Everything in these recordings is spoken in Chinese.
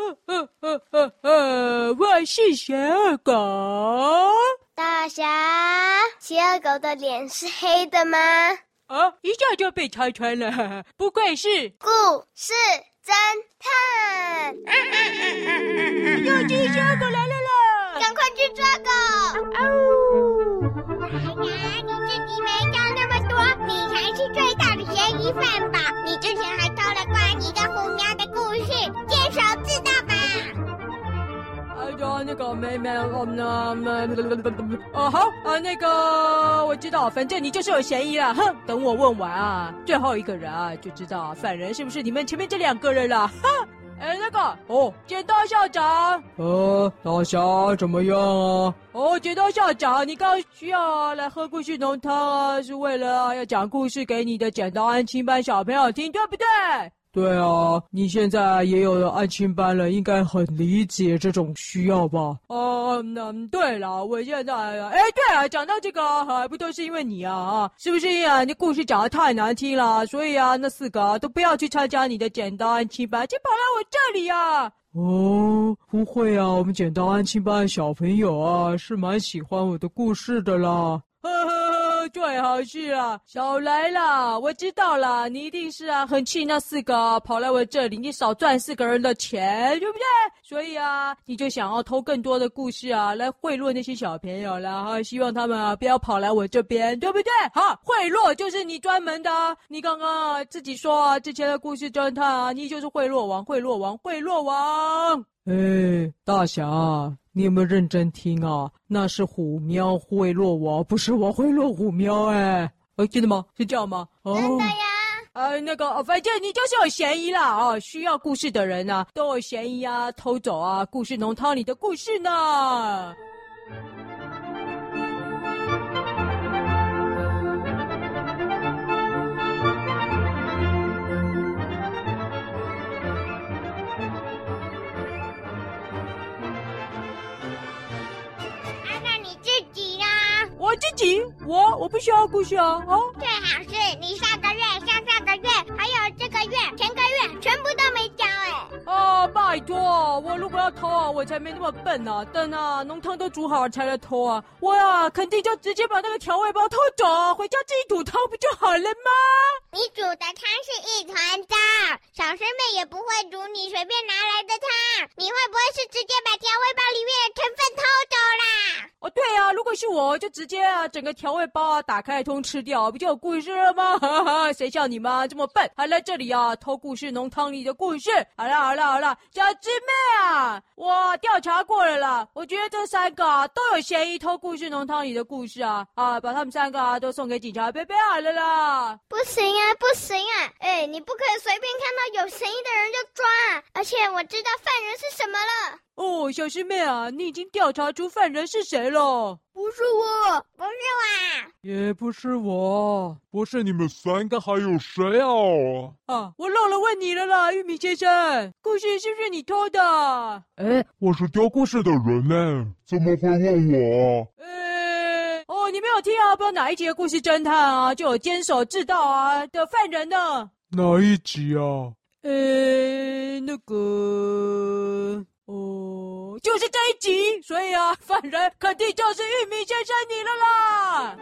呵呵呵呵呵，我是小狗。大侠，企鹅狗的脸是黑的吗？啊，一下就被拆穿了，不愧是故事侦探。啊啊啊啊啊啊！有只小狗来了啦！赶快去抓狗！哎呀，那个妹妹，我们哦好啊，那个我知道，反正你就是有嫌疑了。哼，等我问完啊，最后一个人啊，就知道犯人是不是你们前面这两个人了。哼。哎，那个哦，剪刀校长，呃，大侠怎么样啊？哦，剪刀校长，你刚需要来喝故事浓汤啊，是为了要讲故事给你的剪刀安亲班小朋友听，对不对？对啊，你现在也有了安亲班了，应该很理解这种需要吧？哦，那对了，我现在，哎，对啊，讲到这个，还不都是因为你啊啊，是不是啊？你故事讲的太难听了，所以啊，那四个都不要去参加你的剪刀安亲班，就跑来我这里啊。哦，不会啊，我们剪刀安亲班小朋友啊，是蛮喜欢我的故事的啦。呵呵，最好是啊，少来啦！我知道啦，你一定是啊，很气那四个跑来我这里，你少赚四个人的钱，对不对？所以啊，你就想要偷更多的故事啊，来贿赂那些小朋友啦，哈，希望他们啊不要跑来我这边，对不对？好，贿赂就是你专门的，你刚刚自己说啊，之前的故事侦探啊，你就是贿赂王，贿赂王，贿赂王。哎，大侠。你有没有认真听啊？那是虎喵贿赂我，不是我贿赂虎喵哎！哎，真的吗？是这样吗？哦、真的呀！呃，那个，反正你就是有嫌疑啦哦！需要故事的人啊，都有嫌疑啊，偷走啊，故事浓汤里的故事呢。我，我我不需要故事啊！哦，最好是你上个月、上上个月，还有这个月、前个月，全部都没交哎！哦，拜托，我如果要偷啊，我才没那么笨呢、啊。等啊，浓汤都煮好了才来偷啊！我呀，肯定就直接把那个调味包偷走，回家自己煮汤不就好了吗？你煮的汤是一团糟，小师妹也不会煮你随便拿来的汤。你会不会是直接把调味包里面的成分偷走啦？哦，对啊，如果是我就直接。啊，整个调味包啊，打开通吃掉，不就有故事了吗？哈哈，谁像你们这么笨，还来这里啊偷故事浓汤里的故事？好了好了好了，小师妹啊，我调查过了啦，我觉得这三个啊都有嫌疑偷故事浓汤里的故事啊啊，把他们三个啊都送给警察贝贝好了啦。不行啊不行啊，哎，你不可以随便看到有嫌疑的，而且我知道犯人是什么了。哦，小师妹啊，你已经调查出犯人是谁了？不是我，不是我，也不是我，不是你们三个，还有谁啊？啊，我漏了问你了啦，玉米先生，故事是不是你偷的？哎，我是丢故事的人呢，怎么会问我？哎，哦，你没有听啊？不知道哪一集的故事侦探啊，就有监守自盗啊的犯人呢？哪一集啊？呃，那个。哦，就是这一集，所以啊，犯人肯定就是玉米先生你了啦。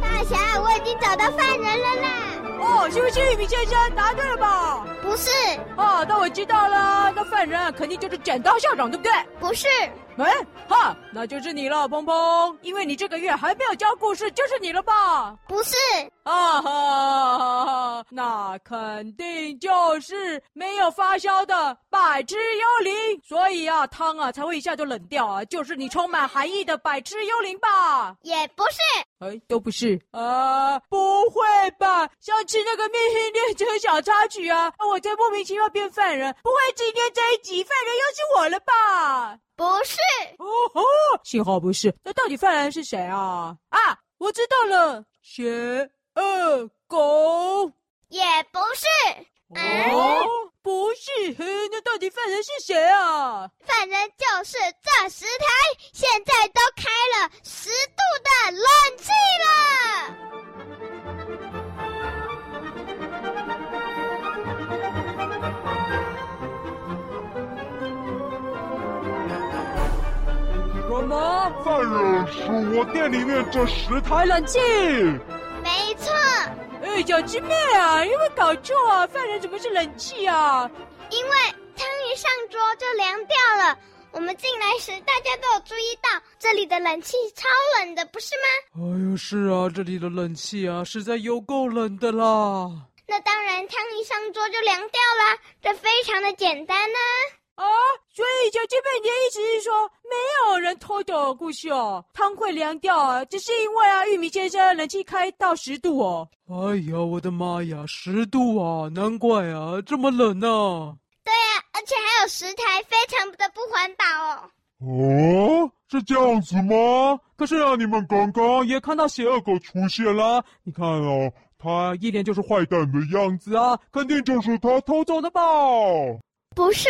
大侠，我已经找到犯人了啦。哦，是不是玉米先生？答对了吧？不是。哦，那我知道了，那犯人肯定就是剪刀校长，对不对？不是。哎，哈，那就是你了，鹏鹏，因为你这个月还没有交故事，就是你了吧？不是，啊哈，哈哈，那肯定就是没有发酵的百吃幽灵，所以啊，汤啊才会一下就冷掉啊，就是你充满寒意的百吃幽灵吧？也不是，哎，都不是啊，不会吧？上次那个命运列车小插曲啊，我才莫名其妙变犯人，不会今天这一集犯人又是我了吧？不是哦哦，幸好不是。那到底犯人是谁啊？啊，我知道了，邪恶狗。也不是。哦，嗯、不是。那到底犯人是谁啊？犯人就是这十台，现在都开了十。我店里面这十台冷气。没错。哎，小鸡妹啊，有没有搞错啊？犯人怎么是冷气啊？因为汤一上桌就凉掉了。我们进来时，大家都有注意到这里的冷气超冷的，不是吗？哎呦，是啊，这里的冷气啊，实在有够冷的啦。那当然，汤一上桌就凉掉了，这非常的简单呢。啊，所以小师妹，你的意思是说，没有人偷走故事哦？汤会凉掉啊，只是因为啊，玉米先生冷气开到十度哦。哎呀，我的妈呀，十度啊，难怪啊，这么冷呢、啊。对呀、啊，而且还有十台，非常的不环保哦。哦，是这样子吗？可是啊，你们刚刚也看到邪恶狗出现啦。你看哦，他一脸就是坏蛋的样子啊，肯定就是他偷走的吧？不是，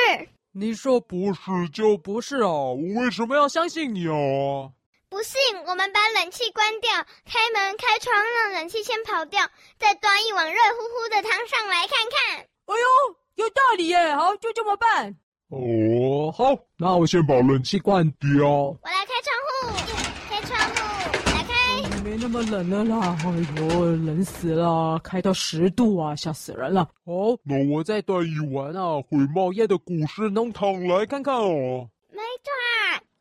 你说不是就不是啊，我为什么要相信你啊？不信，我们把冷气关掉，开门开窗，让冷气先跑掉，再端一碗热乎乎的汤上来看看。哎呦！有道理耶，好，就这么办。哦，好，那我先把冷气关掉。我来开窗户，那么冷了啦，哎呦，冷死了，开到十度啊，吓死人了。哦，那我再端一碗啊，会冒烟的古诗浓汤来看看哦。没错。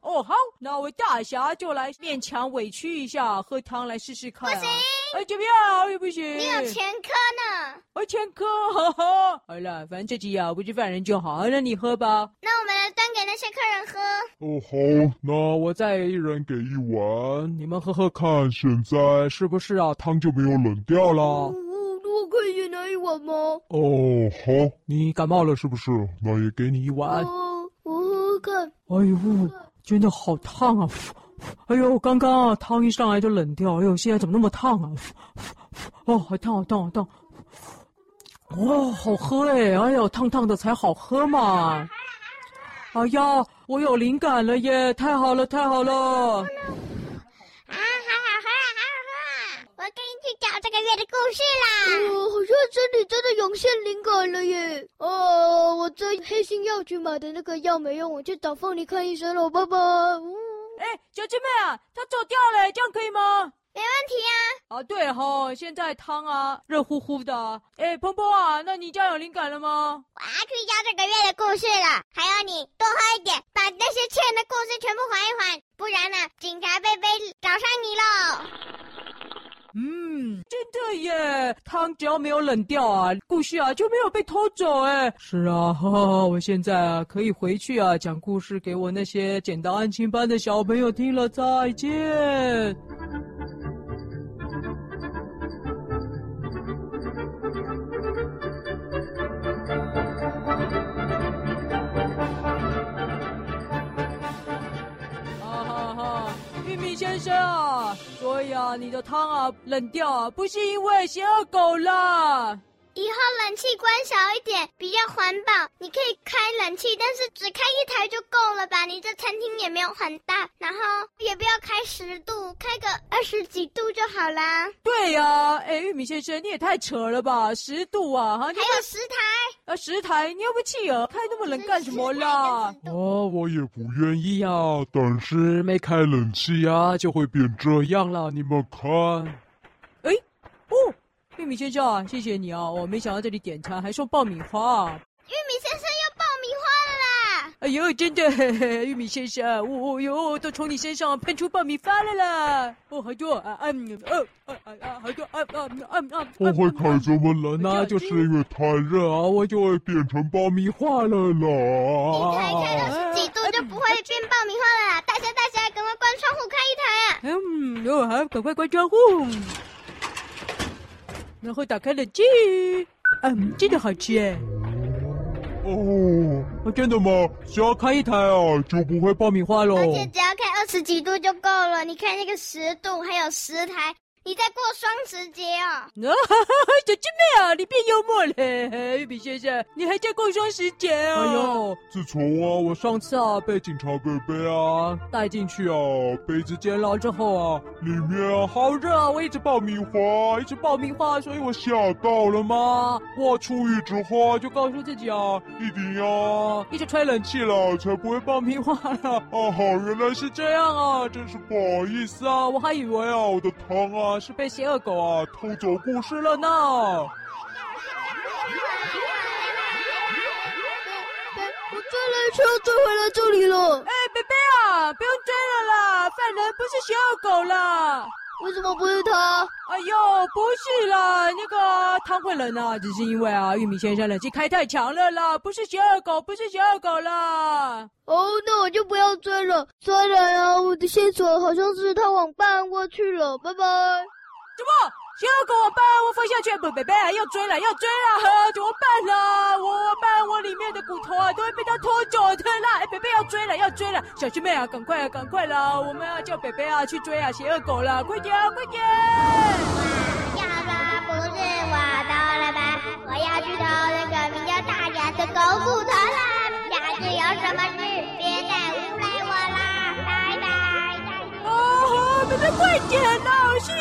哦，好，那我大侠就来勉强委屈一下，喝汤来试试看，啊。不行。哎，怎么样？也不行。你有前科呢。我前科，哈哈。好了，反正这集啊，不是犯人就好，那你喝吧。那我们来端给那些客人喝。哦，好，那我再一人给一碗，你们喝喝看，现在是不是啊？汤就没有冷掉了。哦，我可以也拿一碗吗？哦，好，你感冒了是不是？那也给你一碗。哦，我喝喝看。哎呦，真的好烫啊！哎呦，刚刚啊，汤一上来就冷掉。哎呦，现在怎么那么烫啊？哦，好烫，好烫，好烫。哇，好喝哎！哎呦，烫烫的才好喝嘛。哎呀，我有灵感了耶！太好了，太好了。啊，好好喝啊，好好喝！我跟你去讲这个月的故事啦。哦，好像真的涌现灵感了耶。哦，我这黑心药局买的那个药没用，我去找凤梨看医生了，拜拜。哎，小鸡妹啊，他走掉了，这样可以吗？没问题啊。啊，对哈，现在汤啊，热乎乎的。哎，鹏鹏啊，那你家有灵感了吗？我要去讲这个月的故事了。还有你，多喝一点，把那些欠的故事全部还一还，不然呢，警察贝贝找上你喽。嗯，真的耶！汤只要没有冷掉啊，故事啊就没有被偷走哎。是啊，哈哈，我现在啊可以回去啊讲故事给我那些捡到案情班的小朋友听了，再见。先生啊，所以啊，你的汤啊冷掉啊，不是因为邪恶狗啦。以后冷气关小一点，比较环保。你可以开冷气，但是只开一台就够了吧？你这餐厅也没有很大，然后也不要开十度，开个二十几度就好啦。对呀、啊，哎，玉米先生，你也太扯了吧？十度啊，哈，还有十台，呃，十台，你又不气啊？开那么冷干什么啦？哦，我也不愿意呀、啊，但是没开冷气呀、啊，就会变这样了。你们看。玉米先生，谢谢你啊！我没想到这里点餐还送爆米花。玉米先生要爆米花了啦！哎呦，真的，嘿嘿，玉米先生，哦哟，都从你身上喷出爆米花了啦！哦，好多啊，嗯，哦，啊啊，好多啊啊啊啊！我会开这么冷呢、啊，就是因为太热啊，我就会变成爆米花了啦。你开开二十几度就不会变爆米花了啦！大家大家，赶快关窗户开一台啊！嗯，哦，好，赶快关窗户。然后打开冷气，嗯，真的好吃哎！哦，真的吗？只要开一台啊，就不会爆米花喽。而且只要开二十几度就够了。你看那个十度，还有十台，你在过双十节哦？啊哈哈，小鸡妹啊，你变幽默了，玉米先生，你还在过双十节啊？哎呦，自从啊，我上次啊被警察伯伯啊带进去啊被子间了之后啊，里面啊好热啊，我一直爆米花，一直爆米花，所以我吓到了吗。我出狱之花就告诉自己啊，一定要一直吹冷气了，才不会爆米花了。啊，好，原来是这样啊，真是不好意思啊，我还以为啊我的汤啊是被邪恶狗啊偷走故事了呢。我追来车追回来这里了。哎，贝贝啊，不用追了啦，犯人不是邪恶狗啦。为什么不是他？哎呦，不是啦，那个汤会冷啊，只是因为啊，玉米先生冷气开太强了啦，不是邪恶狗，不是邪恶狗啦。哦，那我就不要追了。虽然啊，我的线索好像是他往办案过去了，拜拜。怎么？邪恶狗我办我放下去？不，贝贝啊，要追了，要追了，呵，怎么办呢？我办我里面的骨头啊，都会被他拖走的啦。哎，贝贝要追了，要追了，小师妹啊，赶快啊，赶快啦！我们要叫贝贝啊去追啊，邪恶狗了，快点啊，快点！拜！啊，贝贝快点啦！是